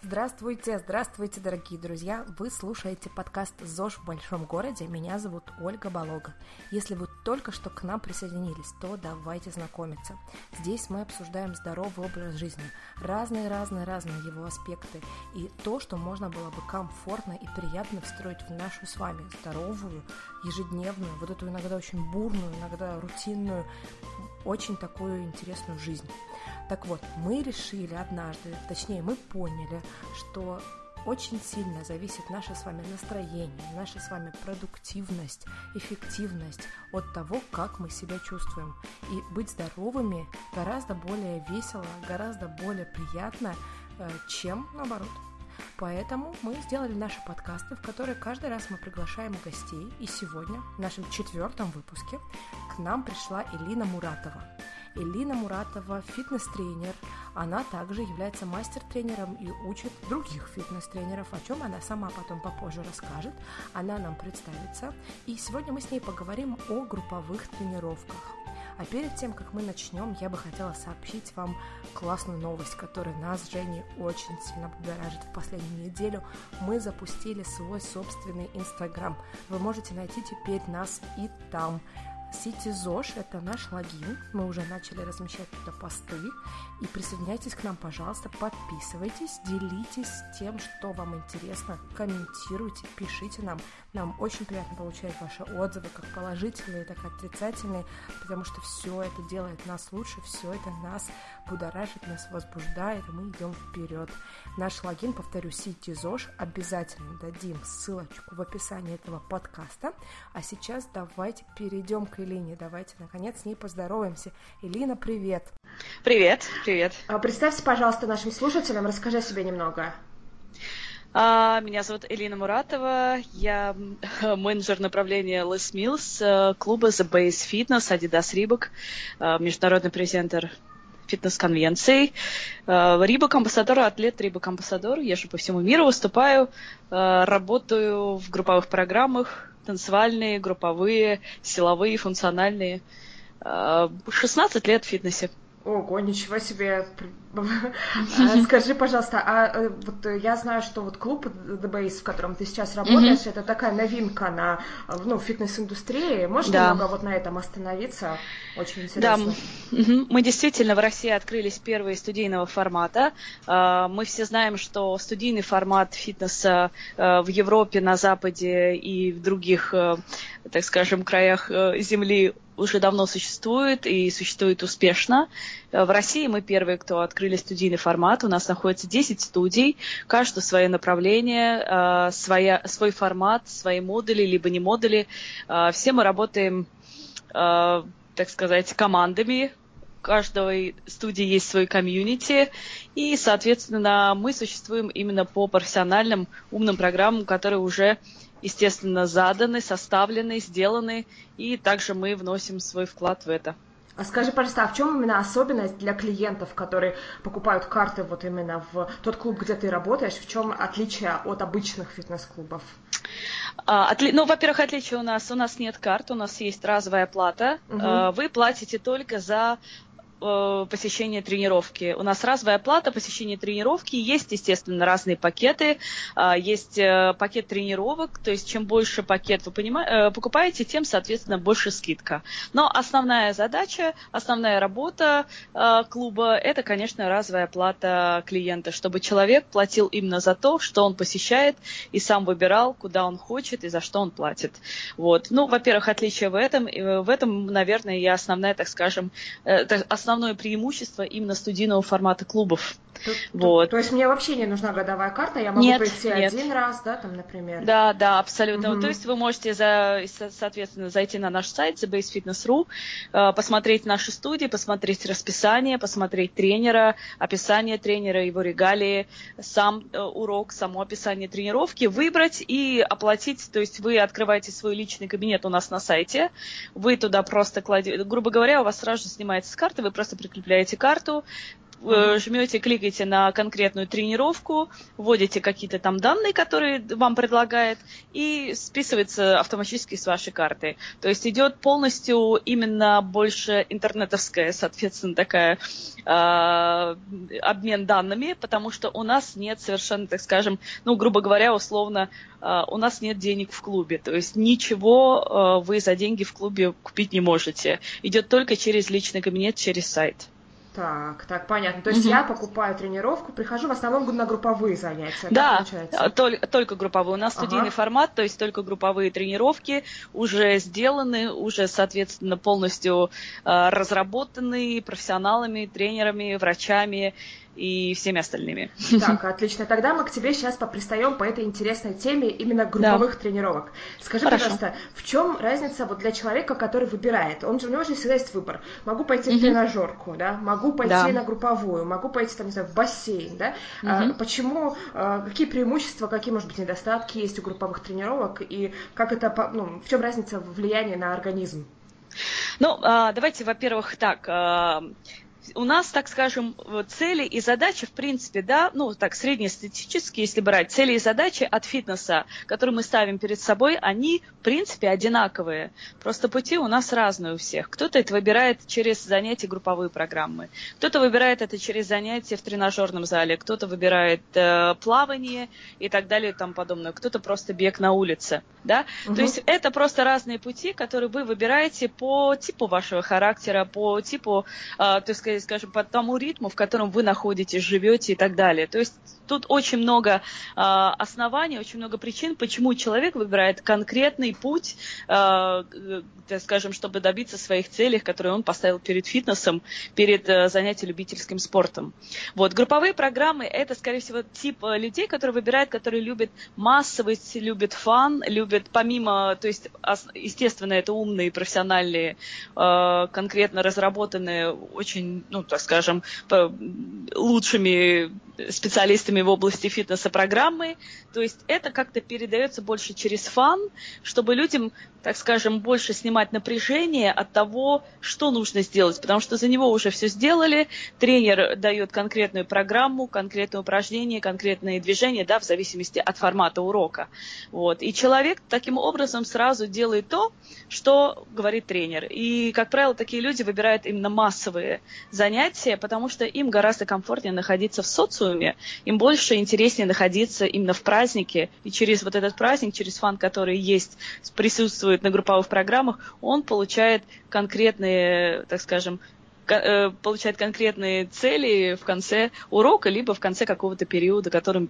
Здравствуйте, здравствуйте, дорогие друзья! Вы слушаете подкаст «ЗОЖ в большом городе». Меня зовут Ольга Болога. Если вы только что к нам присоединились, то давайте знакомиться. Здесь мы обсуждаем здоровый образ жизни, разные-разные-разные его аспекты и то, что можно было бы комфортно и приятно встроить в нашу с вами здоровую, ежедневную, вот эту иногда очень бурную, иногда рутинную, очень такую интересную жизнь. Так вот, мы решили однажды, точнее мы поняли, что очень сильно зависит наше с вами настроение, наша с вами продуктивность, эффективность от того, как мы себя чувствуем. И быть здоровыми гораздо более весело, гораздо более приятно, э, чем наоборот. Поэтому мы сделали наши подкасты, в которые каждый раз мы приглашаем гостей. И сегодня, в нашем четвертом выпуске, к нам пришла Элина Муратова. Элина Муратова фитнес-тренер. Она также является мастер-тренером и учит других фитнес-тренеров, о чем она сама потом попозже расскажет. Она нам представится. И сегодня мы с ней поговорим о групповых тренировках. А перед тем, как мы начнем, я бы хотела сообщить вам классную новость, которая нас с Женей очень сильно будоражит в последнюю неделю. Мы запустили свой собственный Инстаграм. Вы можете найти теперь нас и там. CityZosh – это наш логин. Мы уже начали размещать туда посты. И присоединяйтесь к нам, пожалуйста, подписывайтесь, делитесь тем, что вам интересно, комментируйте, пишите нам. Нам очень приятно получать ваши отзывы, как положительные, так и отрицательные, потому что все это делает нас лучше, все это нас будоражит, нас возбуждает, и мы идем вперед. Наш логин, повторю, CityZosh, обязательно дадим ссылочку в описании этого подкаста. А сейчас давайте перейдем к Элине. Давайте, наконец, с ней поздороваемся. Элина, привет! Привет, привет. А, представься, пожалуйста, нашим слушателям, расскажи о себе немного. А, меня зовут Элина Муратова, я менеджер направления Les Mills, э, клуба The Base Fitness, Adidas Reebok, э, международный презентер фитнес-конвенций. Рибок э, амбассадор, атлет Рибок амбассадор. Я же по всему миру выступаю, работаю в групповых программах, танцевальные, групповые, силовые, функциональные. 16 лет в фитнесе. Ого, ничего себе. А, скажи, пожалуйста, а э, вот я знаю, что вот клуб The Base, в котором ты сейчас работаешь, это такая новинка на ну, фитнес-индустрии. Можешь да. немного вот на этом остановиться? Очень интересно. Да, мы действительно в России открылись первые студийного формата. А, мы все знаем, что студийный формат фитнеса э, в Европе, на Западе и в других, э, так скажем, краях Земли уже давно существует и существует успешно. Э, в России мы первые, кто открыли студийный формат. У нас находится 10 студий, каждое свое направление, э, своя, свой формат, свои модули, либо не модули. Э, все мы работаем, так сказать, командами, каждой студии есть свой комьюнити, и, соответственно, мы существуем именно по профессиональным умным программам, которые уже естественно, заданы, составлены, сделаны, и также мы вносим свой вклад в это. А скажи, пожалуйста, а в чем именно особенность для клиентов, которые покупают карты вот именно в тот клуб, где ты работаешь, в чем отличие от обычных фитнес-клубов? А, отли... Ну, во-первых, отличие у нас, у нас нет карт, у нас есть разовая плата. Угу. Вы платите только за Э, посещение тренировки. У нас разовая плата посещения тренировки. Есть, естественно, разные пакеты. А, есть э, пакет тренировок, то есть чем больше пакет вы э, покупаете, тем, соответственно, больше скидка. Но основная задача, основная работа клуба – это, конечно, разовая плата клиента, чтобы человек платил именно за то, что он посещает, и сам выбирал, куда он хочет и за что он платит. Вот. Ну, во-первых, отличие в этом. В этом, наверное, и основная, так скажем, основная основное преимущество именно студийного формата клубов. То, вот. то, то есть мне вообще не нужна годовая карта, я могу нет, прийти нет. один раз, да, там, например? Да, да, абсолютно. Угу. То есть вы можете, за, соответственно, зайти на наш сайт thebasefitness.ru, э, посмотреть наши студии, посмотреть расписание, посмотреть тренера, описание тренера, его регалии, сам э, урок, само описание тренировки, выбрать и оплатить. То есть вы открываете свой личный кабинет у нас на сайте, вы туда просто кладете, грубо говоря, у вас сразу же снимается с карты, вы просто прикрепляете карту. Жмете, кликаете на конкретную тренировку, вводите какие-то там данные, которые вам предлагает, и списывается автоматически с вашей карты. То есть идет полностью именно больше интернетовская, соответственно, такая э, обмен данными, потому что у нас нет совершенно, так скажем, ну, грубо говоря, условно, э, у нас нет денег в клубе. То есть ничего э, вы за деньги в клубе купить не можете. Идет только через личный кабинет, через сайт. Так, так, понятно. То есть угу. я покупаю тренировку, прихожу в основном на групповые занятия. Да, только, только групповые. У нас ага. студийный формат, то есть только групповые тренировки уже сделаны, уже, соответственно, полностью э, разработаны профессионалами, тренерами, врачами и всеми остальными. Так, отлично. Тогда мы к тебе сейчас попристаем по этой интересной теме именно групповых да. тренировок. Скажи, Хорошо. пожалуйста, в чем разница вот для человека, который выбирает? Он же, у него же всегда есть выбор. Могу пойти угу. в тренажерку, да, могу пойти да. на групповую, могу пойти, там, не знаю, в бассейн, да? Угу. А, почему, а, какие преимущества, какие, может быть, недостатки есть у групповых тренировок, и как это, ну, в чем разница влияния на организм? Ну, а, давайте, во-первых, так, а, у нас, так скажем, цели и задачи, в принципе, да, ну, так, среднестатистические, если брать, цели и задачи от фитнеса, которые мы ставим перед собой, они, в принципе, одинаковые. Просто пути у нас разные у всех. Кто-то это выбирает через занятия групповые программы, кто-то выбирает это через занятия в тренажерном зале, кто-то выбирает э, плавание и так далее и тому подобное, кто-то просто бег на улице, да. Угу. То есть это просто разные пути, которые вы выбираете по типу вашего характера, по типу, э, так сказать, скажем, по тому ритму, в котором вы находитесь, живете и так далее. То есть тут очень много э, оснований, очень много причин, почему человек выбирает конкретный путь, э, так скажем, чтобы добиться своих целей, которые он поставил перед фитнесом, перед э, занятием любительским спортом. Вот групповые программы это, скорее всего, тип э, людей, которые выбирают, которые любят массовость, любят фан, любят помимо, то есть, естественно, это умные, профессиональные, э, конкретно разработанные, очень, ну, так скажем, лучшими специалистами в области фитнеса программы. То есть это как-то передается больше через фан, чтобы людям, так скажем, больше снимать напряжение от того, что нужно сделать, потому что за него уже все сделали, тренер дает конкретную программу, конкретное упражнение, конкретные движения, да, в зависимости от формата урока. Вот. И человек таким образом сразу делает то, что говорит тренер. И, как правило, такие люди выбирают именно массовые занятия, потому что им гораздо комфортнее находиться в социуме, им больше интереснее находиться именно в празднике, и через вот этот праздник, через фан, который есть, присутствует на групповых программах, он получает конкретные, так скажем, э, получает конкретные цели в конце урока, либо в конце какого-то периода, которым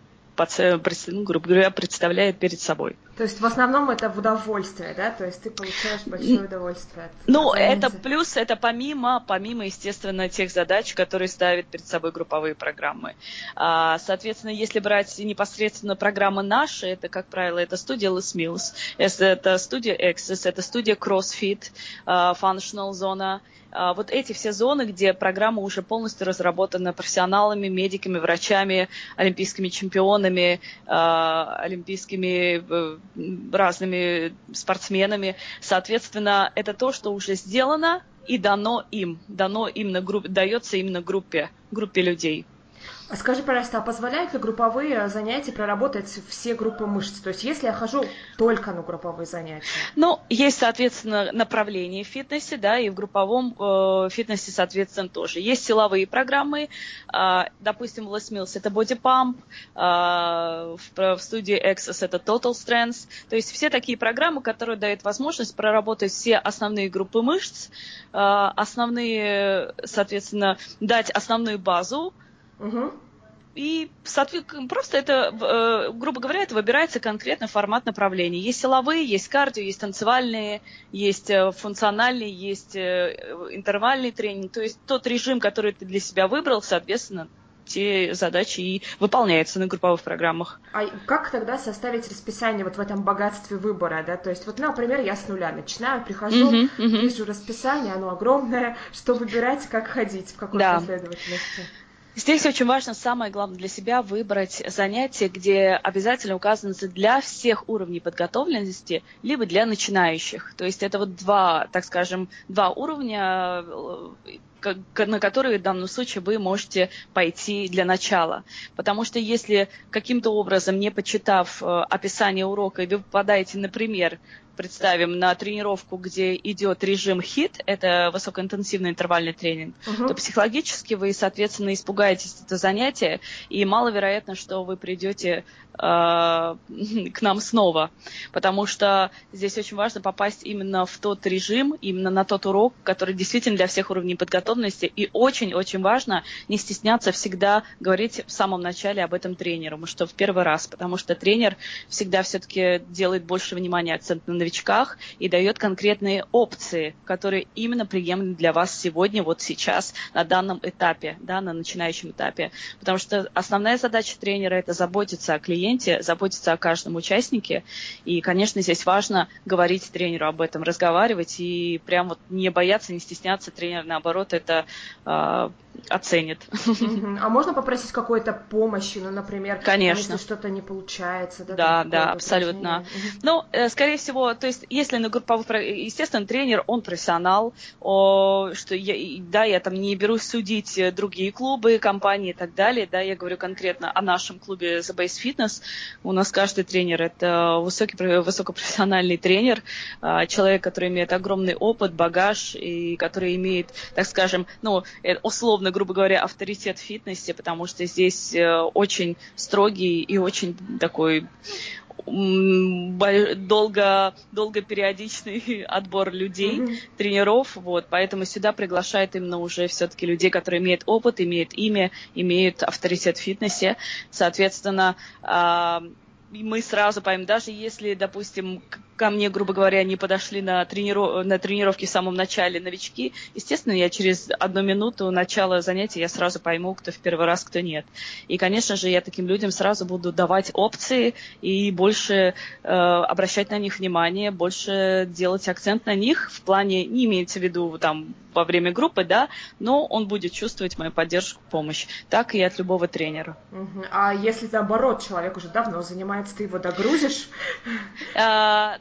ну, грубо говоря, представляет перед собой. То есть в основном это в удовольствие, да? То есть ты получаешь большое удовольствие. От ну, это плюс, это помимо, помимо, естественно, тех задач, которые ставят перед собой групповые программы. А, соответственно, если брать непосредственно программы наши, это, как правило, это студия Les Mills, это студия Access, это студия CrossFit, а, Functional Zone, а, вот эти все зоны, где программа уже полностью разработана профессионалами, медиками, врачами, олимпийскими чемпионами, а, олимпийскими э, разными спортсменами. Соответственно, это то, что уже сделано и дано им, дано именно группе, дается именно группе, группе людей. А скажи, пожалуйста, а позволяют ли групповые занятия проработать все группы мышц? То есть если я хожу только на групповые занятия? Ну, есть, соответственно, направление в фитнесе, да, и в групповом э, фитнесе, соответственно, тоже. Есть силовые программы, э, допустим, Les Mills это Body Pump, э, в, в студии Access это Total Strength. То есть все такие программы, которые дают возможность проработать все основные группы мышц, э, основные, соответственно, дать основную базу, Угу. И просто это, э, грубо говоря, это выбирается конкретно формат направления. Есть силовые, есть кардио, есть танцевальные, есть э, функциональные, есть э, интервальный тренинг. То есть тот режим, который ты для себя выбрал, соответственно, те задачи и выполняются на групповых программах. А как тогда составить расписание вот в этом богатстве выбора, да? То есть вот, например, я с нуля начинаю, прихожу, uh-huh, uh-huh. вижу расписание, оно огромное, что выбирать, как ходить, в какой да. последовательности. Здесь очень важно, самое главное для себя, выбрать занятие, где обязательно указано для всех уровней подготовленности, либо для начинающих. То есть это вот два, так скажем, два уровня на которые в данном случае вы можете пойти для начала. Потому что если каким-то образом, не почитав э, описание урока, вы попадаете, например, представим на тренировку, где идет режим HIT, это высокоинтенсивный интервальный тренинг, uh-huh. то психологически вы, соответственно, испугаетесь это занятие, и маловероятно, что вы придете э, к нам снова, потому что здесь очень важно попасть именно в тот режим, именно на тот урок, который действительно для всех уровней подготовленности, и очень-очень важно не стесняться всегда говорить в самом начале об этом тренеру, что в первый раз, потому что тренер всегда все-таки делает больше внимания акцент на новичках и дает конкретные опции, которые именно приемлемы для вас сегодня, вот сейчас, на данном этапе, да, на начинающем этапе. Потому что основная задача тренера – это заботиться о клиенте, заботиться о каждом участнике. И, конечно, здесь важно говорить тренеру об этом, разговаривать и прям вот не бояться, не стесняться. Тренер, наоборот, это э, оценит. А можно попросить какой-то помощи, ну, например, Конечно. если что-то не получается? Да, да, да абсолютно. Ну, э, скорее всего, то есть, если на групповых, естественно, тренер, он профессионал, о, что я, да, я там не берусь судить другие клубы, компании и так далее, да, я говорю конкретно о нашем клубе The Base Fitness. У нас каждый тренер это высокий, высокопрофессиональный тренер, а, человек, который имеет огромный опыт, багаж и который имеет, так скажем, ну, э, условно, грубо говоря, авторитет в фитнесе, потому что здесь э, очень строгий и очень такой долго, долго периодичный отбор людей, mm-hmm. тренеров, вот, поэтому сюда приглашают именно уже все-таки людей, которые имеют опыт, имеют имя, имеют авторитет в фитнесе, соответственно, а, мы сразу поймем, даже если, допустим, ко мне, грубо говоря, не подошли на, трениров... на тренировке в самом начале новички, естественно, я через одну минуту начала занятия я сразу пойму, кто в первый раз, кто нет. И, конечно же, я таким людям сразу буду давать опции и больше э, обращать на них внимание, больше делать акцент на них в плане, не имеется в виду там во время группы, да, но он будет чувствовать мою поддержку, помощь. Так и от любого тренера. Угу. А если наоборот, человек уже давно занимается, ты его догрузишь?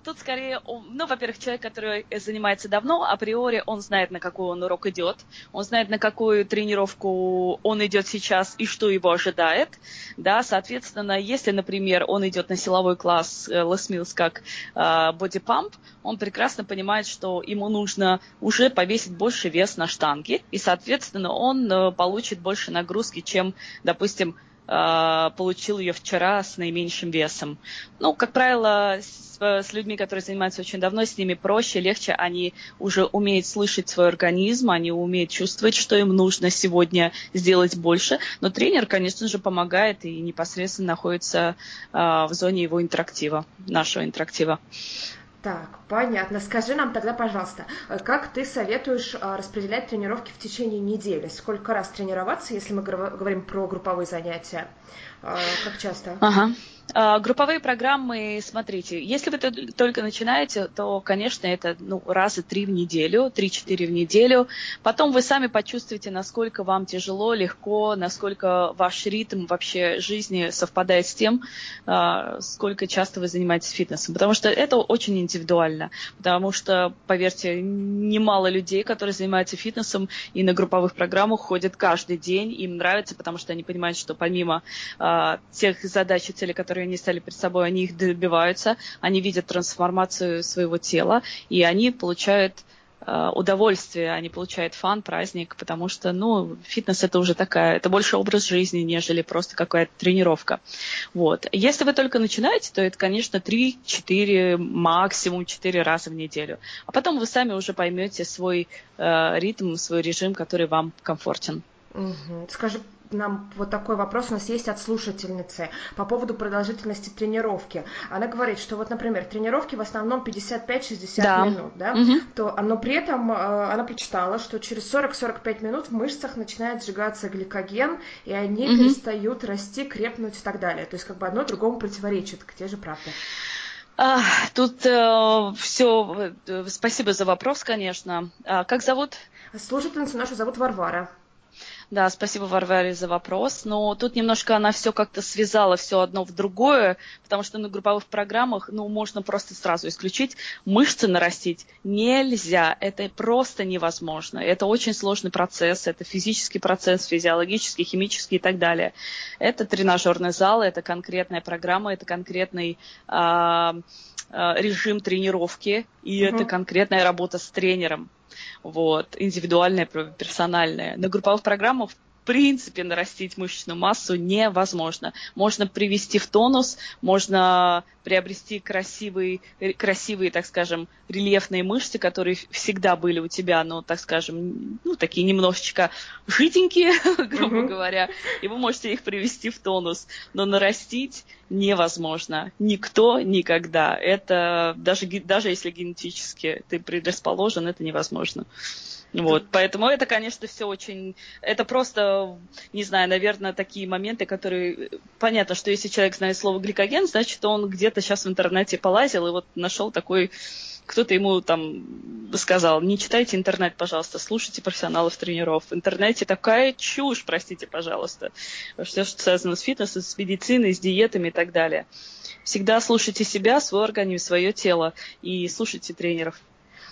Тут скорее, ну, во-первых, человек, который занимается давно, априори он знает, на какой он урок идет, он знает, на какую тренировку он идет сейчас и что его ожидает, да, соответственно, если, например, он идет на силовой класс э, Les Mills как э, Body Pump, он прекрасно понимает, что ему нужно уже повесить больше вес на штанге, и, соответственно, он э, получит больше нагрузки, чем, допустим, э, получил ее вчера с наименьшим весом. Ну, как правило, с, с людьми, которые занимаются очень давно, с ними проще, легче. Они уже умеют слышать свой организм, они умеют чувствовать, что им нужно сегодня сделать больше. Но тренер, конечно же, помогает и непосредственно находится э, в зоне его интерактива, нашего интерактива. Так, понятно. Скажи нам тогда, пожалуйста, э, как ты советуешь э, распределять тренировки в течение недели? Сколько раз тренироваться, если мы говорим про групповые занятия? Э, как часто? Ага. А, групповые программы, смотрите, если вы только начинаете, то, конечно, это ну, раза три в неделю, три-четыре в неделю. Потом вы сами почувствуете, насколько вам тяжело, легко, насколько ваш ритм вообще жизни совпадает с тем, а, сколько часто вы занимаетесь фитнесом. Потому что это очень индивидуально. Потому что, поверьте, немало людей, которые занимаются фитнесом и на групповых программах ходят каждый день. Им нравится, потому что они понимают, что помимо а, тех задач и целей, которые которые они стали перед собой, они их добиваются, они видят трансформацию своего тела, и они получают э, удовольствие, они получают фан, праздник, потому что, ну, фитнес это уже такая, это больше образ жизни, нежели просто какая-то тренировка. Вот. Если вы только начинаете, то это, конечно, 3-4, максимум 4 раза в неделю. А потом вы сами уже поймете свой э, ритм, свой режим, который вам комфортен. Угу. Скажи, нам вот такой вопрос у нас есть от слушательницы по поводу продолжительности тренировки. Она говорит, что вот, например, тренировки в основном 55-60 да. минут, да, угу. то, но при этом э, она прочитала, что через 40-45 минут в мышцах начинает сжигаться гликоген, и они угу. перестают расти, крепнуть и так далее. То есть как бы одно другому противоречит. Где же правда? А, тут э, все. Э, спасибо за вопрос, конечно. А, как зовут? Слушательницу нашу зовут Варвара. Да, спасибо, Варваре, за вопрос. Но тут немножко она все как-то связала все одно в другое, потому что на групповых программах, ну, можно просто сразу исключить. Мышцы нарастить нельзя. Это просто невозможно. Это очень сложный процесс. Это физический процесс, физиологический, химический и так далее. Это тренажерный зал, это конкретная программа, это конкретный а, режим тренировки, и угу. это конкретная работа с тренером вот, индивидуальная, персональная. На групповых программах принципе нарастить мышечную массу невозможно. Можно привести в тонус, можно приобрести красивые, красивые, так скажем, рельефные мышцы, которые всегда были у тебя, но, так скажем, ну, такие немножечко жиденькие, грубо mm-hmm. говоря, и вы можете их привести в тонус. Но нарастить невозможно. Никто никогда. Это даже, даже если генетически ты предрасположен, это невозможно. Вот, поэтому это, конечно, все очень... Это просто, не знаю, наверное, такие моменты, которые... Понятно, что если человек знает слово гликоген, значит, он где-то сейчас в интернете полазил и вот нашел такой... Кто-то ему там сказал, не читайте интернет, пожалуйста, слушайте профессионалов тренеров. В интернете такая чушь, простите, пожалуйста. Все, что связано с фитнесом, с медициной, с диетами и так далее. Всегда слушайте себя, свой организм, свое тело и слушайте тренеров.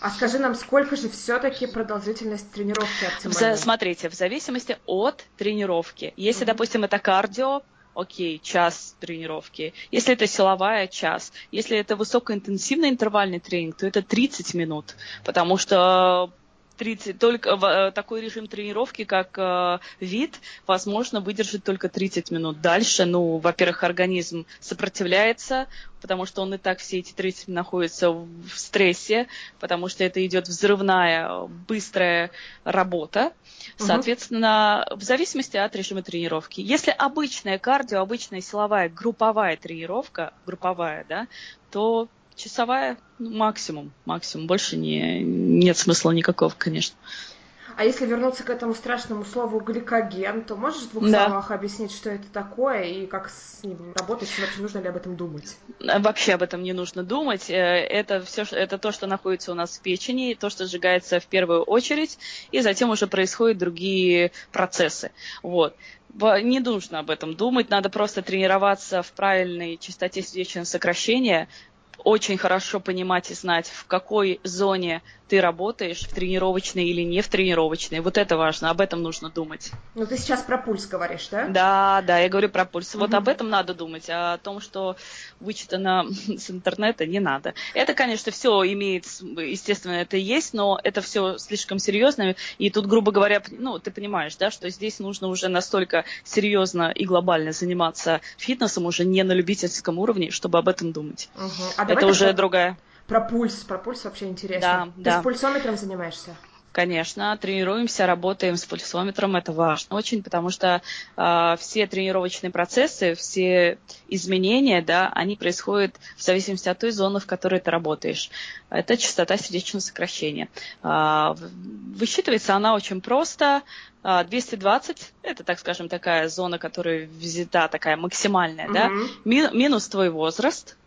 А скажи нам, сколько же все-таки продолжительность тренировки оптимальная? Смотрите, в зависимости от тренировки. Если, mm-hmm. допустим, это кардио, окей, час тренировки. Если это силовая, час. Если это высокоинтенсивный интервальный тренинг, то это 30 минут, потому что 30, только э, такой режим тренировки, как э, вид, возможно, выдержит только 30 минут. Дальше, ну, во-первых, организм сопротивляется, потому что он и так все эти 30 минут находится в стрессе, потому что это идет взрывная, быстрая работа. Соответственно, угу. в зависимости от режима тренировки. Если обычная кардио, обычная силовая групповая тренировка, групповая, да, то часовая ну, максимум, максимум. Больше не, нет смысла никакого, конечно. А если вернуться к этому страшному слову гликоген, то можешь в двух да. словах объяснить, что это такое и как с ним работать, и вообще нужно ли об этом думать? Вообще об этом не нужно думать. Э, это все, это то, что находится у нас в печени, то, что сжигается в первую очередь, и затем уже происходят другие процессы. Вот не нужно об этом думать, надо просто тренироваться в правильной частоте сердечного сокращения, очень хорошо понимать и знать, в какой зоне ты работаешь, в тренировочной или не в тренировочной. Вот это важно, об этом нужно думать. Ну, ты сейчас про пульс говоришь, да? Да, да, я говорю про пульс. Вот об этом надо думать, а о том, что вычитано с интернета, не надо. Это, конечно, все имеет, естественно, это есть, но это все слишком серьезно. И тут, грубо говоря, ну, ты понимаешь, да, что здесь нужно уже настолько серьезно и глобально заниматься фитнесом, уже не на любительском уровне, чтобы об этом думать. Угу. А это уже другая. Про пульс, про пульс вообще интересно. Да, Ты да. с пульсометром занимаешься? Конечно, тренируемся, работаем с пульсометром, это важно очень, потому что э, все тренировочные процессы, все изменения, да, они происходят в зависимости от той зоны, в которой ты работаешь. Это частота сердечного сокращения. Э, высчитывается она очень просто. 220 – это, так скажем, такая зона, которая взята, такая максимальная, mm-hmm. да, Ми- минус твой возраст –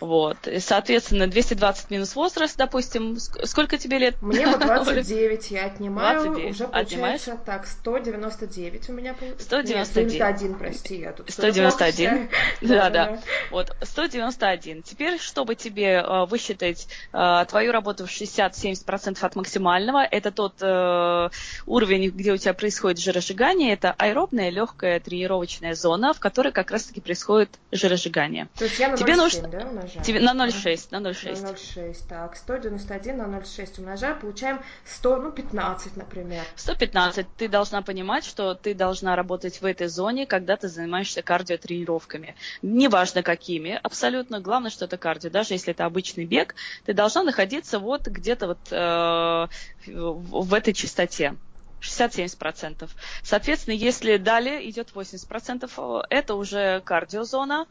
вот. И, соответственно, 220 минус возраст, допустим, сколько тебе лет? Мне вот 29, я отнимаю, 29. уже получается, Отнимаешь? так, 199 у меня получается. 199. 91, прости, я тут 191, да, да. Вот, 191. Теперь, чтобы тебе э, высчитать э, твою работу в 60-70% от максимального, это тот э, уровень, где у тебя происходит жиросжигание, это аэробная легкая тренировочная зона, в которой как раз-таки происходит жиросжигание. То есть я на тебе нужно... да, умножаем? На 0,6, на 0,6. На 0,6, так, 191 на 0,6 умножаем, получаем 100, ну, 15, например. 115. Ты должна понимать, что ты должна работать в этой зоне, когда ты занимаешься кардиотренировками. Неважно какими, абсолютно. Главное, что это кардио. Даже если это обычный бег, ты должна находиться вот где-то вот э, в этой частоте. 60-70%. Соответственно, если далее идет 80%, это уже кардиозона,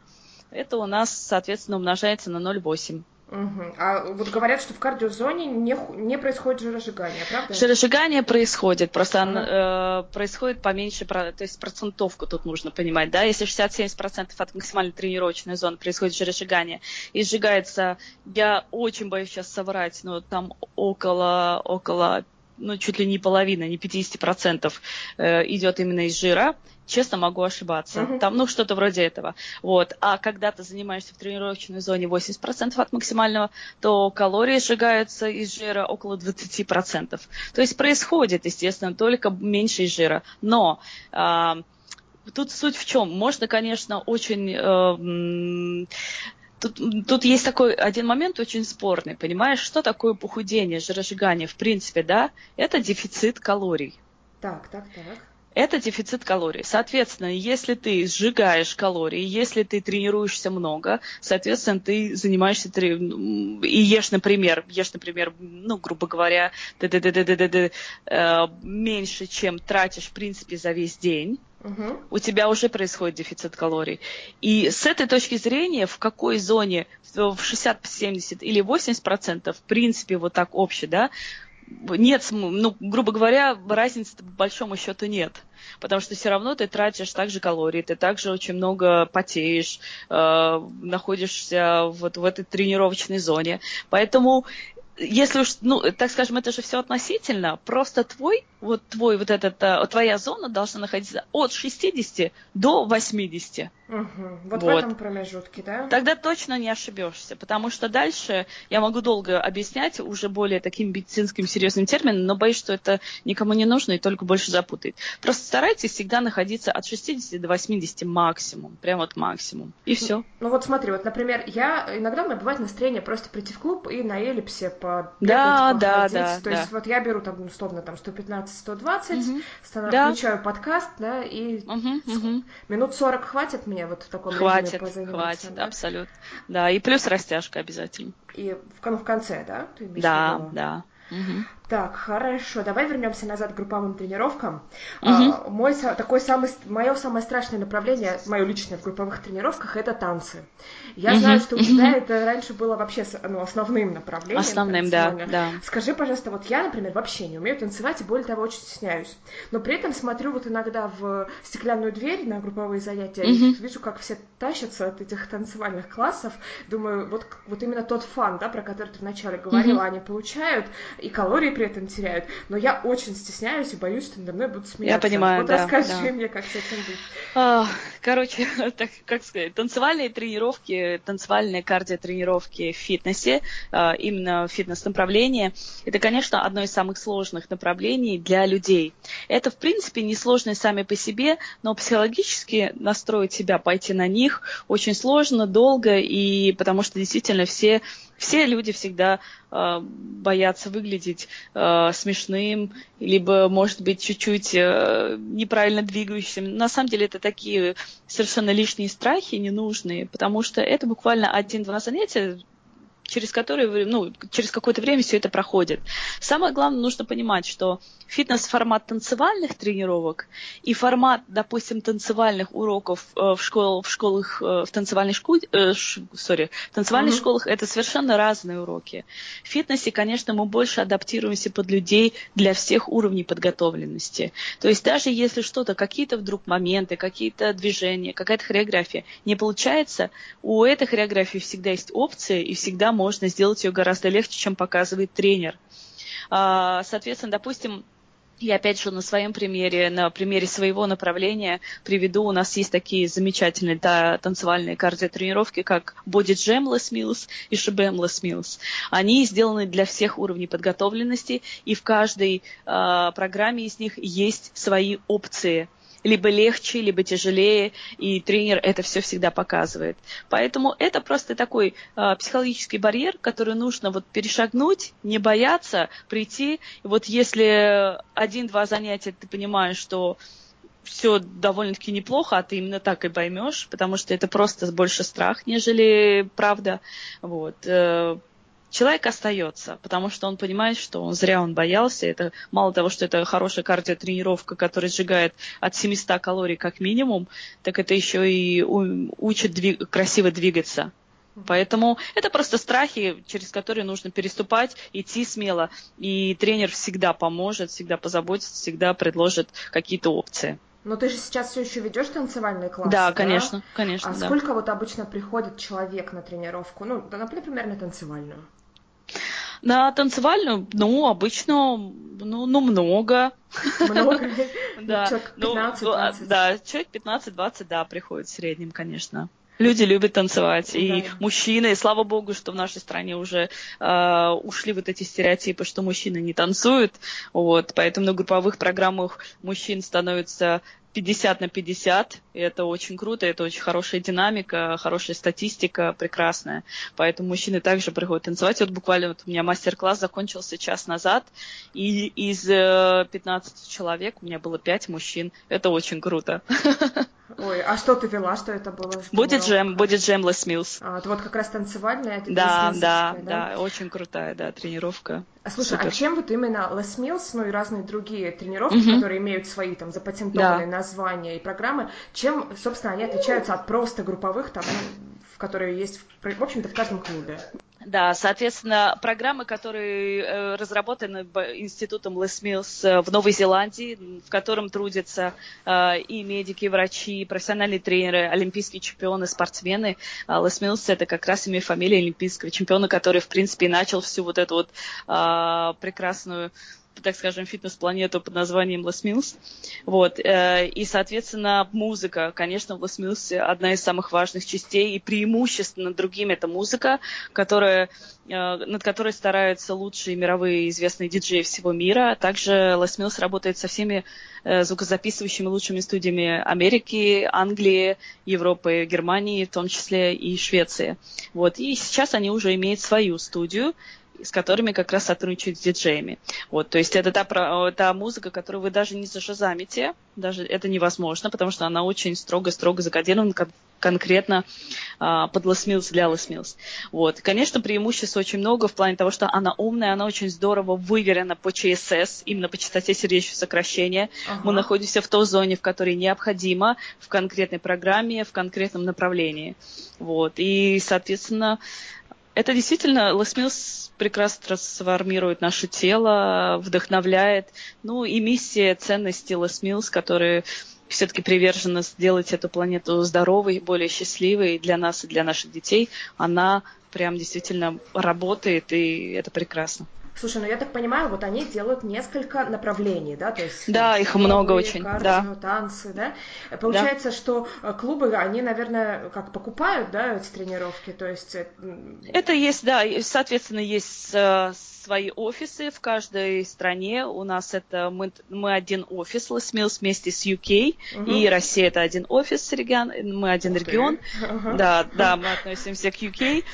это у нас, соответственно, умножается на 0,8. Угу. А вот говорят, что в кардиозоне не, не происходит жиросжигание, правда? Жиросжигание происходит, просто ага. э, происходит поменьше, то есть процентовку тут нужно понимать, да, если 60-70% от максимальной тренировочной зоны происходит жиросжигание, и сжигается, я очень боюсь сейчас соврать, но там около, около ну, чуть ли не половина, не 50% э, идет именно из жира. Честно, могу ошибаться. Uh-huh. Там, ну, что-то вроде этого. Вот. А когда ты занимаешься в тренировочной зоне 80% от максимального, то калории сжигаются из жира около 20%. То есть происходит, естественно, только меньше из жира. Но э, тут суть в чем? Можно, конечно, очень э, Тут, тут есть такой один момент очень спорный, понимаешь, что такое похудение, жиросжигание, в принципе, да, это дефицит калорий. Так, так, так. Это дефицит калорий. Соответственно, если ты сжигаешь калории, если ты тренируешься много, соответственно, ты занимаешься и ешь, например, ешь, например, ну, грубо говоря, э, меньше, чем тратишь, в принципе, за весь день, угу. у тебя уже происходит дефицит калорий. И с этой точки зрения, в какой зоне, в 60, 70 или 80 процентов, в принципе, вот так обще, да, нет, ну, грубо говоря, разницы по большому счету нет. Потому что все равно ты тратишь также калории, ты также очень много потеешь, э, находишься вот в этой тренировочной зоне. Поэтому если уж, ну, так скажем, это же все относительно, просто твой, вот твой, вот этот, э, твоя зона должна находиться от 60 до 80. Угу. Вот, вот в этом промежутке, да? Тогда точно не ошибешься, потому что дальше я могу долго объяснять уже более таким медицинским серьезным термином, но боюсь, что это никому не нужно и только больше запутает. Просто старайтесь всегда находиться от 60 до 80 максимум, прям вот максимум, и все. Ну, ну вот смотри, вот, например, я иногда у меня бывает настроение просто прийти в клуб и на эллипсе по да, да, да, То да. есть вот я беру там условно там 115-120, угу. да. включаю подкаст, да, и угу, угу. минут 40 хватит мне вот в таком хватит, Хватит, да? абсолютно. Да, и плюс растяжка обязательно. И в, в конце, да? Да, да. Угу. Так, хорошо, давай вернемся назад к групповым тренировкам. Угу. А, мой такой самый, мое самое страшное направление, мое личное в групповых тренировках, это танцы. Я угу. знаю, что у тебя это раньше было вообще ну, основным направлением. Основным, да, да. Скажи, пожалуйста, вот я, например, вообще не умею танцевать и более того очень стесняюсь, но при этом смотрю вот иногда в стеклянную дверь на групповые занятия угу. и вижу, как все тащатся от этих танцевальных классов. Думаю, вот вот именно тот фан, да, про который ты вначале говорила, угу. они получают и калории при этом теряют. Но я очень стесняюсь и боюсь, что надо мной будут смеяться. Я понимаю, вот да. расскажи да. мне, как с этим быть. А, короче, так, как сказать, танцевальные тренировки, танцевальные кардиотренировки в фитнесе, а, именно в фитнес-направлении, это, конечно, одно из самых сложных направлений для людей. Это, в принципе, несложные сами по себе, но психологически настроить себя, пойти на них очень сложно, долго, и потому что действительно все все люди всегда э, боятся выглядеть э, смешным, либо, может быть, чуть-чуть э, неправильно двигающимся. На самом деле это такие совершенно лишние страхи, ненужные, потому что это буквально один-два занятия, через которые, ну, через какое-то время все это проходит. Самое главное, нужно понимать, что фитнес-формат танцевальных тренировок и формат, допустим, танцевальных уроков э, в, школ, в школах, э, в танцевальной школе, э, sorry, в танцевальных mm-hmm. школах это совершенно разные уроки. В фитнесе, конечно, мы больше адаптируемся под людей для всех уровней подготовленности. То есть даже если что-то, какие-то вдруг моменты, какие-то движения, какая-то хореография не получается, у этой хореографии всегда есть опции и всегда можно сделать ее гораздо легче, чем показывает тренер. А, соответственно, допустим, я опять же на своем примере, на примере своего направления приведу. У нас есть такие замечательные да, танцевальные кардиотренировки, как Body Jamless Mills и Shebamless Mills. Они сделаны для всех уровней подготовленности, и в каждой э, программе из них есть свои опции – либо легче, либо тяжелее, и тренер это все всегда показывает. Поэтому это просто такой э, психологический барьер, который нужно вот перешагнуть, не бояться, прийти. И вот если один-два занятия ты понимаешь, что все довольно-таки неплохо, а ты именно так и поймешь, потому что это просто больше страх, нежели правда. Вот. Человек остается, потому что он понимает, что он зря он боялся. Это мало того, что это хорошая кардиотренировка, которая сжигает от 700 калорий как минимум, так это еще и учит двиг- красиво двигаться. Поэтому это просто страхи, через которые нужно переступать, идти смело. И тренер всегда поможет, всегда позаботится, всегда предложит какие-то опции. Но ты же сейчас все еще ведешь танцевальные классы. Да, конечно, да? конечно. А да. сколько вот обычно приходит человек на тренировку? Ну, например, на танцевальную. На танцевальную, ну, обычно, ну, ну много. Много? Да. Человек 15-20? Ну, да, 15-20, да, приходит в среднем, конечно. Люди любят танцевать, и мужчины, и слава богу, что в нашей стране уже э, ушли вот эти стереотипы, что мужчины не танцуют, вот, поэтому на групповых программах мужчин становится 50 на 50, и это очень круто, это очень хорошая динамика, хорошая статистика, прекрасная. Поэтому мужчины также приходят танцевать. Вот буквально вот у меня мастер-класс закончился час назад, и из 15 э, человек у меня было 5 мужчин. Это очень круто. Ой, а что ты вела, что это было? Будет джем, будет джем Les Mills. А, вот как раз танцевальная? Да, да, да, да, очень крутая, да, тренировка. А слушай, а Супер. а чем вот именно Les Mills, ну и разные другие тренировки, угу. которые имеют свои там запатентованные да. названия и программы, чем, собственно, они отличаются от просто групповых, там, ну, в которые есть, в общем-то, в каждом клубе? Да, соответственно, программы, которые э, разработаны институтом Les Mills э, в Новой Зеландии, в котором трудятся э, и медики, и врачи, и профессиональные тренеры, олимпийские чемпионы, спортсмены. Les Mills это как раз имя фамилия олимпийского чемпиона, который, в принципе, начал всю вот эту вот прекрасную так скажем, фитнес-планету под названием Лос Милс. Вот. Э, и, соответственно, музыка. Конечно, в Лос Милсе одна из самых важных частей, и преимущественно над другими это музыка, которая, э, над которой стараются лучшие мировые известные диджеи всего мира. Также Лос Милс работает со всеми э, звукозаписывающими лучшими студиями Америки, Англии, Европы, Германии, в том числе и Швеции. Вот. И сейчас они уже имеют свою студию, с которыми как раз сотрудничают с диджеями. Вот, то есть это та, та музыка, которую вы даже не зашазамите, даже это невозможно, потому что она очень строго-строго закодирована конкретно а, под Mills для Mills. Вот. Конечно, преимуществ очень много в плане того, что она умная, она очень здорово выверена по ЧСС, именно по частоте сердечного сокращения. Ага. Мы находимся в той зоне, в которой необходимо, в конкретной программе, в конкретном направлении. Вот. И, соответственно, это действительно, Mills прекрасно трансформирует наше тело, вдохновляет. Ну и миссия ценности Mills, которые все-таки привержена сделать эту планету здоровой, более счастливой для нас и для наших детей, она прям действительно работает, и это прекрасно. Слушай, ну я так понимаю, вот они делают несколько направлений, да, то есть... Да, их много очень, кардио, да. танцы, да? Получается, да. что э, клубы, они, наверное, как покупают, да, эти тренировки, то есть... Э, Это есть, да, соответственно, есть э, свои офисы в каждой стране. У нас это мы, мы один офис Les Mills вместе с UK, угу. и Россия это один офис, регион, мы один okay. регион. Uh-huh. Да, да, мы относимся к UK.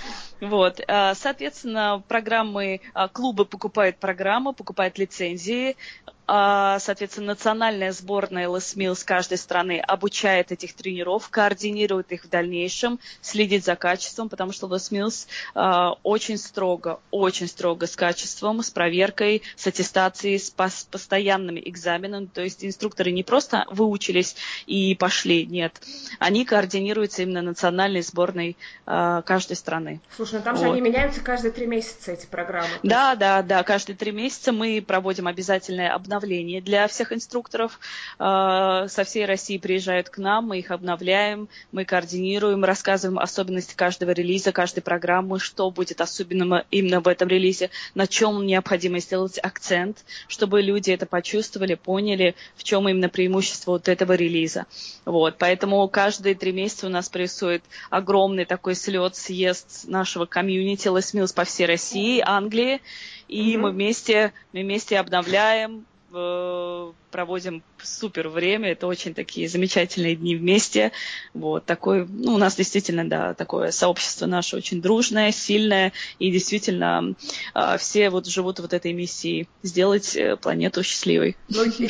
Вот, э, соответственно, программы, э, клубы покупают программы, покупают лицензии, соответственно, национальная сборная ЛСМИЛ с каждой страны обучает этих тренеров, координирует их в дальнейшем, следит за качеством, потому что ЛСМИЛС а, очень строго, очень строго с качеством, с проверкой, с аттестацией, с постоянными экзаменами. То есть инструкторы не просто выучились и пошли, нет. Они координируются именно национальной сборной а, каждой страны. Слушай, ну там вот. же они меняются каждые три месяца, эти программы. Да, да, да. Каждые три месяца мы проводим обязательное обновление обновление для всех инструкторов. Э, со всей России приезжают к нам, мы их обновляем, мы координируем, рассказываем особенности каждого релиза, каждой программы, что будет особенным именно в этом релизе, на чем необходимо сделать акцент, чтобы люди это почувствовали, поняли, в чем именно преимущество вот этого релиза. Вот, поэтому каждые три месяца у нас происходит огромный такой слет, съезд нашего комьюнити Mills по всей России, Англии, и mm-hmm. мы вместе, мы вместе обновляем, проводим супер время, это очень такие замечательные дни вместе. Вот такой, ну, у нас действительно, да, такое сообщество наше очень дружное, сильное, и действительно э, все вот живут вот этой миссией сделать э, планету счастливой. Ну, ты,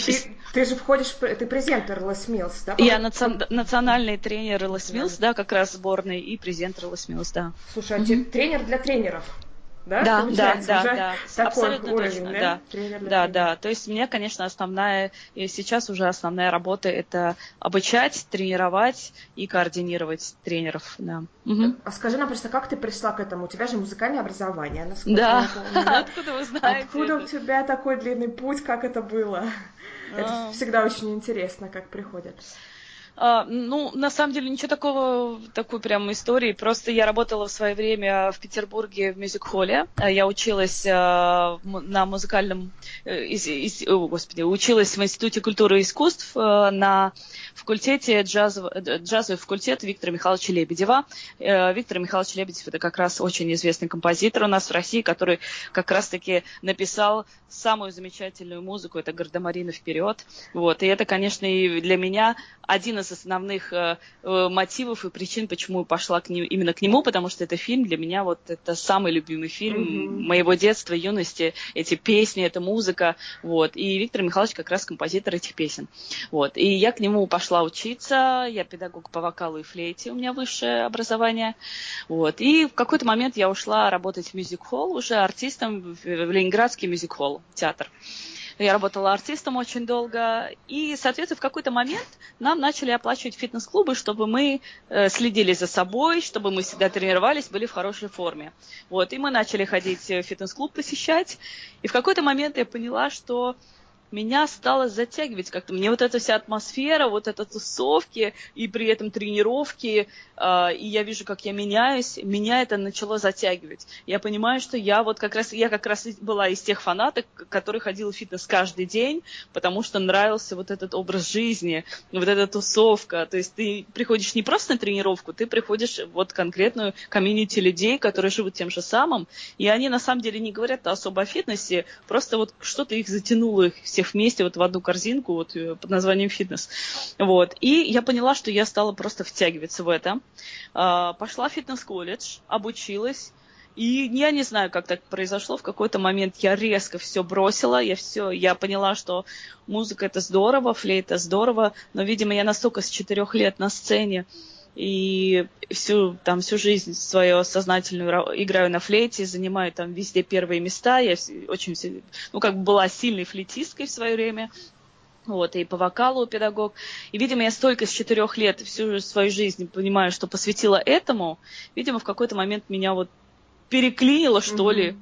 ты же входишь, ты презентер Les Mills, да? Я наци- национальный тренер Les Mills, да. как раз сборной, и презентер Les Mills, да. Слушай, а mm-hmm. тренер для тренеров? Да? Да, да, да, да. Абсолютно уровень, точно, да. Да, да, да. То есть мне, конечно, основная, и сейчас уже основная работа это обучать, тренировать и координировать тренеров, да. Угу. А скажи нам просто, как ты пришла к этому? У тебя же музыкальное образование, Да, откуда вы знаете? Откуда у тебя такой длинный путь, как это было? Это а. всегда очень интересно, как приходят. А, ну, на самом деле, ничего такого, такой прям истории. Просто я работала в свое время в Петербурге в мюзик-холле. Я училась а, на музыкальном... Э, из, из, о, господи, училась в Институте культуры и искусств а, на факультете джазов, э, джазовый факультет Виктора Михайловича Лебедева. Виктор Михайлович Лебедев это как раз очень известный композитор у нас в России, который как раз-таки написал самую замечательную музыку, это «Гардемарина вперед». Вот. И это, конечно, и для меня один из основных э, э, мотивов и причин, почему я пошла к ним, именно к нему, потому что это фильм для меня вот это самый любимый фильм mm-hmm. моего детства, юности, эти песни, эта музыка, вот. И Виктор Михайлович как раз композитор этих песен, вот. И я к нему пошла учиться, я педагог по вокалу и флейте, у меня высшее образование, вот. И в какой-то момент я ушла работать в мюзик-холл уже артистом в Ленинградский мюзик-холл, театр. Я работала артистом очень долго. И, соответственно, в какой-то момент нам начали оплачивать фитнес-клубы, чтобы мы э, следили за собой, чтобы мы всегда тренировались, были в хорошей форме. Вот. И мы начали ходить в фитнес-клуб посещать. И в какой-то момент я поняла, что меня стало затягивать как-то. Мне вот эта вся атмосфера, вот эта тусовки и при этом тренировки, э, и я вижу, как я меняюсь, меня это начало затягивать. Я понимаю, что я вот как раз, я как раз была из тех фанаток, которые ходила в фитнес каждый день, потому что нравился вот этот образ жизни, вот эта тусовка. То есть ты приходишь не просто на тренировку, ты приходишь вот конкретную комьюнити людей, которые живут тем же самым, и они на самом деле не говорят особо о фитнесе, просто вот что-то их затянуло, их всех вместе вот в одну корзинку вот э, под названием фитнес. Вот. И я поняла, что я стала просто втягиваться в это. А, пошла в фитнес-колледж, обучилась. И я не знаю, как так произошло. В какой-то момент я резко все бросила. Я все, я поняла, что музыка это здорово, флейта здорово. Но, видимо, я настолько с четырех лет на сцене и всю, там, всю жизнь свою сознательную играю на флейте, занимаю там везде первые места. Я очень, ну, как бы была сильной флейтисткой в свое время. Вот, и по вокалу педагог. И, видимо, я столько с четырех лет всю свою жизнь понимаю, что посвятила этому. Видимо, в какой-то момент меня вот переклинило, что mm-hmm. ли.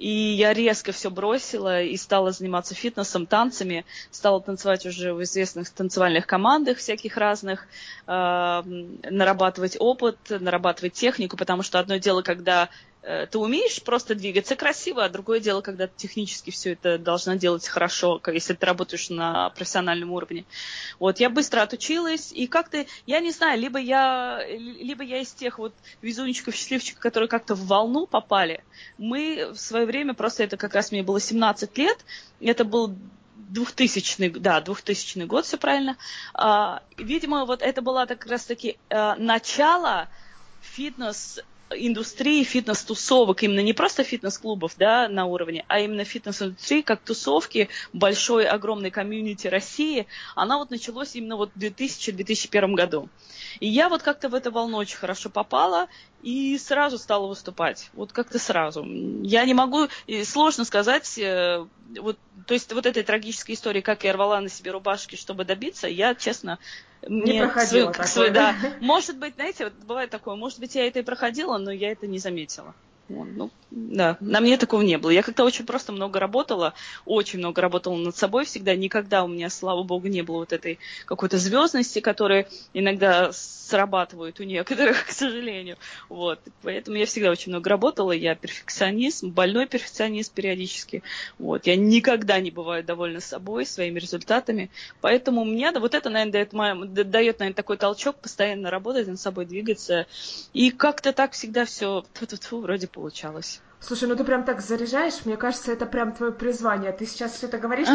И я резко все бросила и стала заниматься фитнесом, танцами. Стала танцевать уже в известных танцевальных командах всяких разных, э, нарабатывать опыт, нарабатывать технику, потому что одно дело, когда Э, ты умеешь просто двигаться красиво, а другое дело, когда ты технически все это должна делать хорошо, если ты работаешь на профессиональном уровне. Вот, я быстро отучилась, и как-то, я не знаю, либо я, либо я из тех вот везунчиков, счастливчиков, которые как-то в волну попали. Мы в свое время, просто это как раз мне было 17 лет, это был 2000 да, 2000 год, все правильно. А, видимо, вот это было как раз-таки а, начало фитнес индустрии фитнес-тусовок, именно не просто фитнес-клубов да, на уровне, а именно фитнес-индустрии, как тусовки большой, огромной комьюнити России, она вот началась именно вот в 2000-2001 году. И я вот как-то в эту волну очень хорошо попала и сразу стала выступать. Вот как-то сразу. Я не могу, сложно сказать, э, вот, то есть вот этой трагической истории, как я рвала на себе рубашки, чтобы добиться, я, честно, не мне проходила свой, свой, да. Может быть, знаете, вот бывает такое, может быть, я это и проходила, но я это не заметила. Ну, да, на мне такого не было. Я как-то очень просто много работала, очень много работала над собой всегда. Никогда у меня, слава богу, не было вот этой какой-то звездности, которая иногда срабатывают у некоторых, к сожалению. Вот. Поэтому я всегда очень много работала. Я перфекционист, больной перфекционист периодически. Вот. Я никогда не бываю довольна собой, своими результатами. Поэтому мне вот это, наверное, дает, дает наверное, такой толчок постоянно работать над собой, двигаться. И как-то так всегда все вроде получалось. Слушай, ну ты прям так заряжаешь, мне кажется, это прям твое призвание. Ты сейчас все это говоришь,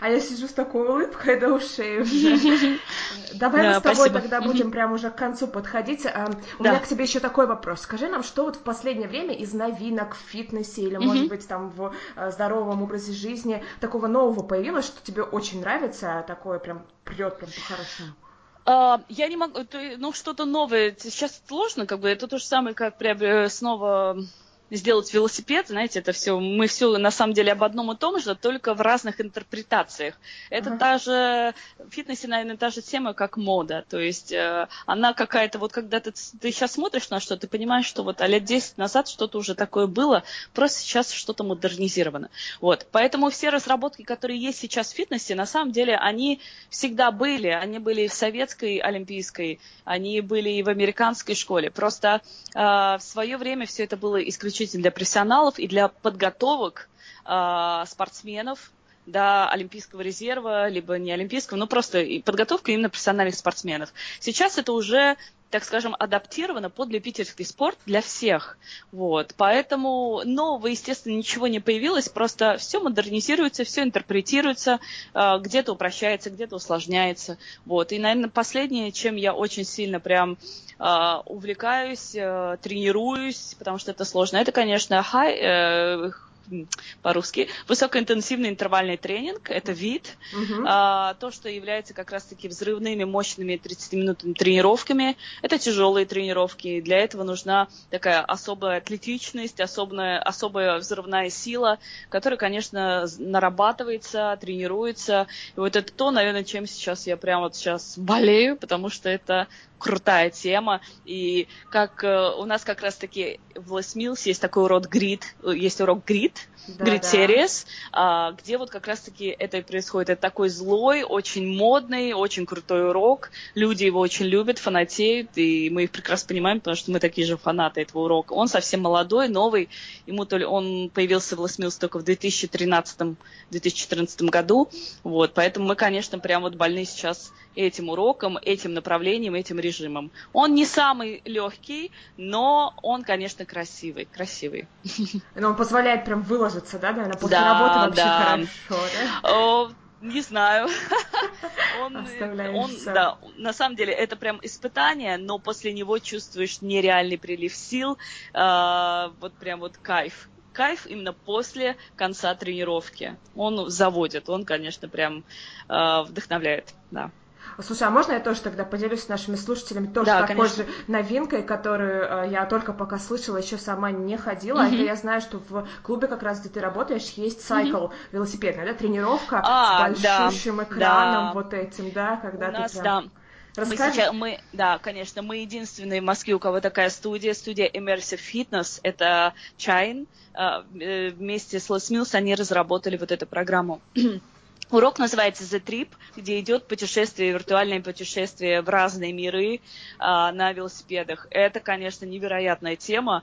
а я сижу с такой улыбкой до ушей уже. Давай мы с тобой тогда будем прям уже к концу подходить. А, у меня к тебе еще такой вопрос. Скажи нам, что вот в последнее время из новинок в фитнесе или, может быть, там в э, здоровом образе жизни такого нового появилось, что тебе очень нравится, а такое прям прет прям по-хорошему? Uh, я не могу, ну что-то новое, сейчас сложно, как бы, это то же самое, как снова сделать велосипед, знаете, это все, мы все на самом деле об одном и том же, только в разных интерпретациях. Это uh-huh. та же, в фитнесе, наверное, та же тема, как мода, то есть э, она какая-то, вот когда ты, ты сейчас смотришь на что, ты понимаешь, что вот а лет 10 назад что-то уже такое было, просто сейчас что-то модернизировано. Вот, поэтому все разработки, которые есть сейчас в фитнесе, на самом деле, они всегда были, они были в советской олимпийской, они были и в американской школе, просто э, в свое время все это было исключительно исключительно для профессионалов и для подготовок э, спортсменов до Олимпийского резерва, либо не Олимпийского, но просто подготовка именно профессиональных спортсменов. Сейчас это уже так скажем, адаптировано под любительский спорт для всех. Вот. Поэтому нового, естественно, ничего не появилось, просто все модернизируется, все интерпретируется, э, где-то упрощается, где-то усложняется. Вот. И, наверное, последнее, чем я очень сильно прям э, увлекаюсь, э, тренируюсь, потому что это сложно, это, конечно, high, по-русски. Высокоинтенсивный интервальный тренинг – это вид. Uh-huh. А, то, что является как раз-таки взрывными, мощными 30-минутными тренировками. Это тяжелые тренировки. Для этого нужна такая особая атлетичность, особая, особая взрывная сила, которая, конечно, нарабатывается, тренируется. И вот это то, наверное, чем сейчас я прямо вот сейчас болею, потому что это крутая тема. И как э, у нас как раз-таки в Les Mills есть такой урок грид, есть урок грид, да, Grid да. Series, а, где вот как раз-таки это и происходит. Это такой злой, очень модный, очень крутой урок. Люди его очень любят, фанатеют, и мы их прекрасно понимаем, потому что мы такие же фанаты этого урока. Он совсем молодой, новый. Ему то ли он появился в Лос Милс только в 2013-2014 году. Вот, поэтому мы, конечно, прям вот больны сейчас этим уроком, этим направлением, этим режимом. Он не самый легкий, но он, конечно, красивый. Красивый. Но он позволяет прям выложить кажется, да, наверное, после да, работы вообще да. хорошо, да? О, не знаю. он, он, да, на самом деле это прям испытание, но после него чувствуешь нереальный прилив сил, э, вот прям вот кайф. Кайф именно после конца тренировки. Он заводит, он, конечно, прям э, вдохновляет, да. Слушай, а можно я тоже тогда поделюсь с нашими слушателями тоже да, такой конечно. же новинкой, которую э, я только пока слышала, еще сама не ходила. Mm-hmm. Это я знаю, что в клубе как раз, где ты работаешь, есть цикл mm-hmm. велосипедная, да, тренировка а, с большущим да, экраном да. вот этим, да, когда У ты нас, прям... да. Мы сейчас, мы, да, конечно, мы единственные в Москве, у кого такая студия, студия Immersive Fitness, это Chine, э, э, вместе с Les Mills они разработали вот эту программу. Урок называется The Trip, где идет путешествие, виртуальное путешествие в разные миры а, на велосипедах. Это, конечно, невероятная тема.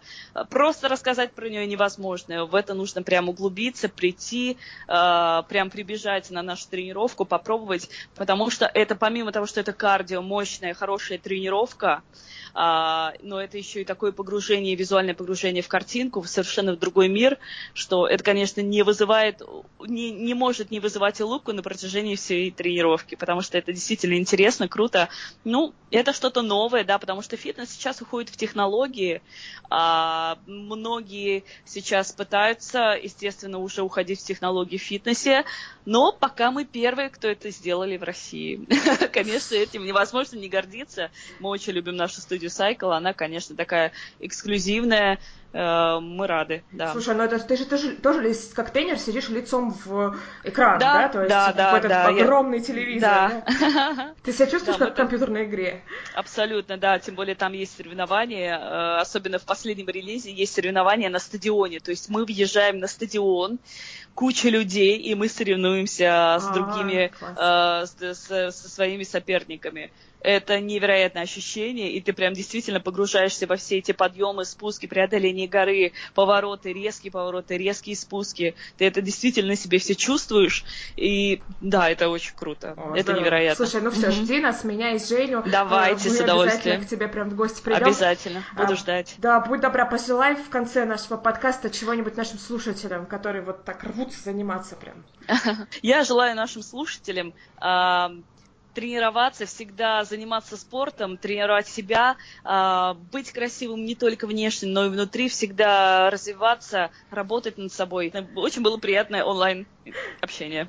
Просто рассказать про нее невозможно. В это нужно прям углубиться, прийти, а, прям прибежать на нашу тренировку, попробовать, потому что это помимо того, что это кардио, мощная, хорошая тренировка, а, но это еще и такое погружение, визуальное погружение в картинку, совершенно в другой мир, что это, конечно, не вызывает, не, не может не вызывать улыбку на протяжении всей тренировки, потому что это действительно интересно, круто. Ну, это что-то новое, да, потому что фитнес сейчас уходит в технологии, а, многие сейчас пытаются, естественно, уже уходить в технологии в фитнесе, но пока мы первые, кто это сделали в России. Конечно, этим невозможно не гордиться. Мы очень любим нашу студию Cycle. Она, конечно, такая эксклюзивная, мы рады, да. Слушай, ну это ты же тоже, тоже как тренер сидишь лицом в экран, да? да? То есть да, да, этот да, огромный я... телевизор. Да. да? Ты себя чувствуешь да, как в компьютерной игре? Абсолютно, да. Тем более там есть соревнования, э, особенно в последнем релизе есть соревнования на стадионе. То есть мы въезжаем на стадион, куча людей, и мы соревнуемся с а, другими, э, со своими соперниками это невероятное ощущение, и ты прям действительно погружаешься во все эти подъемы, спуски, преодоление горы, повороты, резкие повороты, резкие спуски. Ты это действительно себе все чувствуешь, и да, это очень круто. О, это здорово. невероятно. Слушай, ну все, жди нас, меня и Женю. Давайте, Мы с удовольствием. к тебе прям в гости придем. Обязательно, буду а, ждать. Да, будь добра, пожелай в конце нашего подкаста чего-нибудь нашим слушателям, которые вот так рвутся заниматься прям. Я желаю нашим слушателям тренироваться, всегда заниматься спортом, тренировать себя, а, быть красивым не только внешне, но и внутри, всегда развиваться, работать над собой. Очень было приятное онлайн общение.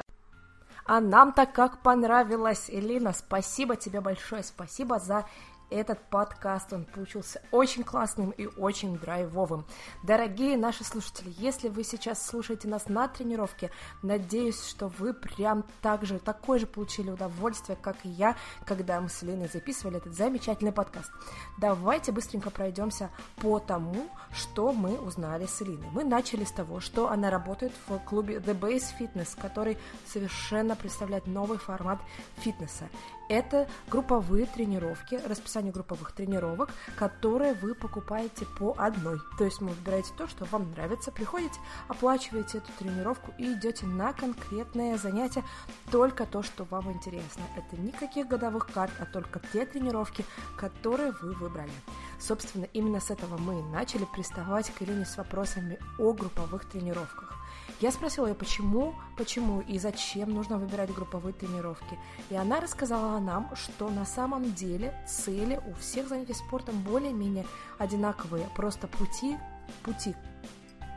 А нам так как понравилось, Элина, спасибо тебе большое, спасибо за этот подкаст. Он получился очень классным и очень драйвовым. Дорогие наши слушатели, если вы сейчас слушаете нас на тренировке, надеюсь, что вы прям так же, такое же получили удовольствие, как и я, когда мы с Леной записывали этот замечательный подкаст. Давайте быстренько пройдемся по тому, что мы узнали с Элиной. Мы начали с того, что она работает в клубе The Base Fitness, который совершенно представляет новый формат фитнеса. Это групповые тренировки, расписание групповых тренировок, которые вы покупаете по одной. То есть вы выбираете то, что вам нравится, приходите, оплачиваете эту тренировку и идете на конкретное занятие, только то, что вам интересно. Это никаких годовых карт, а только те тренировки, которые вы выбрали. Собственно, именно с этого мы начали приставать к Ирине с вопросами о групповых тренировках. Я спросила ее, почему, почему и зачем нужно выбирать групповые тренировки. И она рассказала нам, что на самом деле цели у всех занятий спортом более-менее одинаковые, просто пути, пути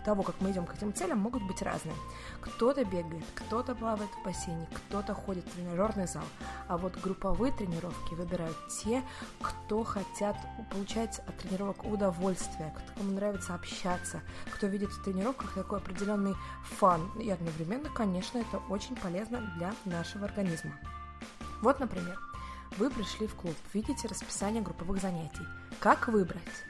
того, как мы идем к этим целям, могут быть разные. Кто-то бегает, кто-то плавает в бассейне, кто-то ходит в тренажерный зал. А вот групповые тренировки выбирают те, кто хотят получать от тренировок удовольствие, кому нравится общаться, кто видит в тренировках такой определенный фан. И одновременно, конечно, это очень полезно для нашего организма. Вот, например, вы пришли в клуб, видите расписание групповых занятий. Как выбрать?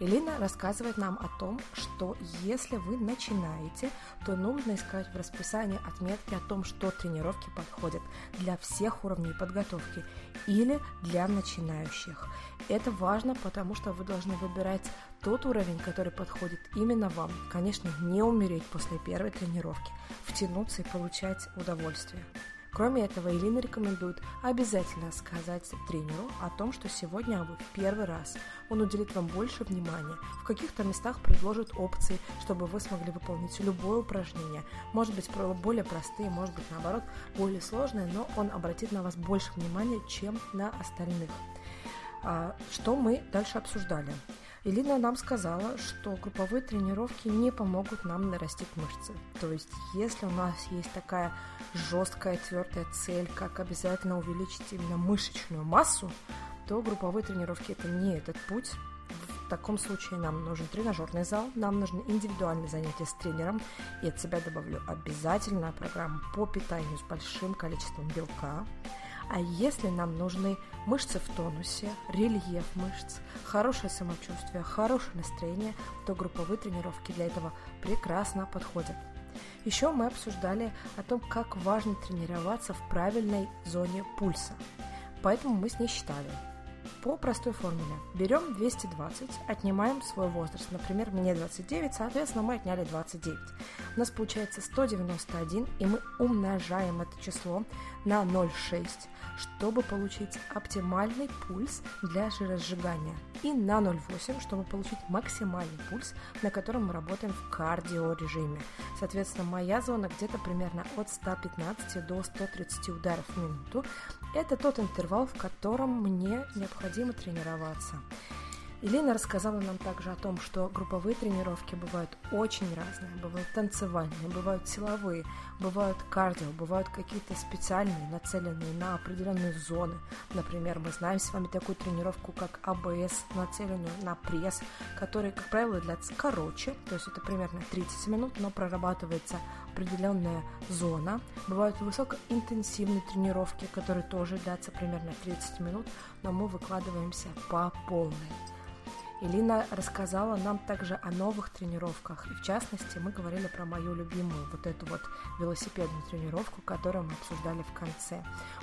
Элина рассказывает нам о том, что если вы начинаете, то нужно искать в расписании отметки о том, что тренировки подходят для всех уровней подготовки или для начинающих. Это важно, потому что вы должны выбирать тот уровень, который подходит именно вам. Конечно, не умереть после первой тренировки, втянуться и получать удовольствие. Кроме этого, Элина рекомендует обязательно сказать тренеру о том, что сегодня вы в первый раз. Он уделит вам больше внимания, в каких-то местах предложит опции, чтобы вы смогли выполнить любое упражнение. Может быть, более простые, может быть, наоборот, более сложные, но он обратит на вас больше внимания, чем на остальных. А, что мы дальше обсуждали? Элина нам сказала, что групповые тренировки не помогут нам нарастить мышцы. То есть, если у нас есть такая жесткая, твердая цель, как обязательно увеличить именно мышечную массу, то групповые тренировки это не этот путь. В таком случае нам нужен тренажерный зал, нам нужны индивидуальные занятия с тренером. И от себя добавлю обязательно программу по питанию с большим количеством белка. А если нам нужны мышцы в тонусе, рельеф мышц, хорошее самочувствие, хорошее настроение, то групповые тренировки для этого прекрасно подходят. Еще мы обсуждали о том, как важно тренироваться в правильной зоне пульса. Поэтому мы с ней считали – по простой формуле. Берем 220, отнимаем свой возраст. Например, мне 29, соответственно, мы отняли 29. У нас получается 191, и мы умножаем это число на 0,6, чтобы получить оптимальный пульс для жиросжигания. И на 0,8, чтобы получить максимальный пульс, на котором мы работаем в кардиорежиме. Соответственно, моя зона где-то примерно от 115 до 130 ударов в минуту. Это тот интервал, в котором мне необходимо тренироваться. Елена рассказала нам также о том, что групповые тренировки бывают очень разные. Бывают танцевальные, бывают силовые, бывают кардио, бывают какие-то специальные, нацеленные на определенные зоны. Например, мы знаем с вами такую тренировку, как АБС, нацеленную на пресс, который, как правило, длится короче, то есть это примерно 30 минут, но прорабатывается определенная зона. Бывают высокоинтенсивные тренировки, которые тоже длятся примерно 30 минут, но мы выкладываемся по полной. Элина рассказала нам также о новых тренировках. И в частности, мы говорили про мою любимую, вот эту вот велосипедную тренировку, которую мы обсуждали в конце.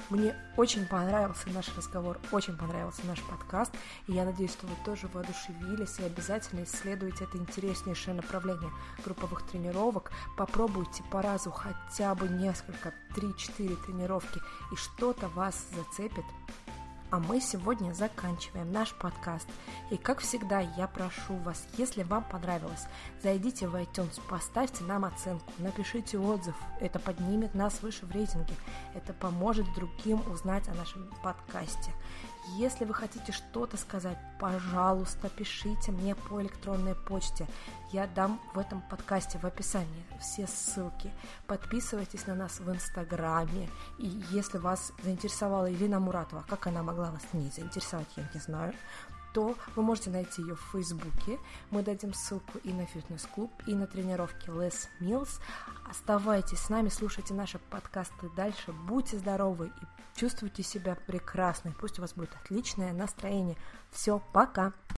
Мне очень понравился наш разговор, очень понравился наш подкаст. И я надеюсь, что вы тоже воодушевились и обязательно исследуете это интереснейшее направление групповых тренировок. Попробуйте по разу хотя бы несколько, 3-4 тренировки, и что-то вас зацепит а мы сегодня заканчиваем наш подкаст. И как всегда, я прошу вас, если вам понравилось, зайдите в iTunes, поставьте нам оценку, напишите отзыв. Это поднимет нас выше в рейтинге. Это поможет другим узнать о нашем подкасте. Если вы хотите что-то сказать, пожалуйста, пишите мне по электронной почте. Я дам в этом подкасте в описании все ссылки. Подписывайтесь на нас в Инстаграме. И если вас заинтересовала Ирина Муратова, как она могла вас не заинтересовать, я не знаю, то вы можете найти ее в Фейсбуке. Мы дадим ссылку и на фитнес-клуб, и на тренировки Les Mills. Оставайтесь с нами, слушайте наши подкасты дальше. Будьте здоровы и чувствуйте себя прекрасно. Пусть у вас будет отличное настроение. Все, пока!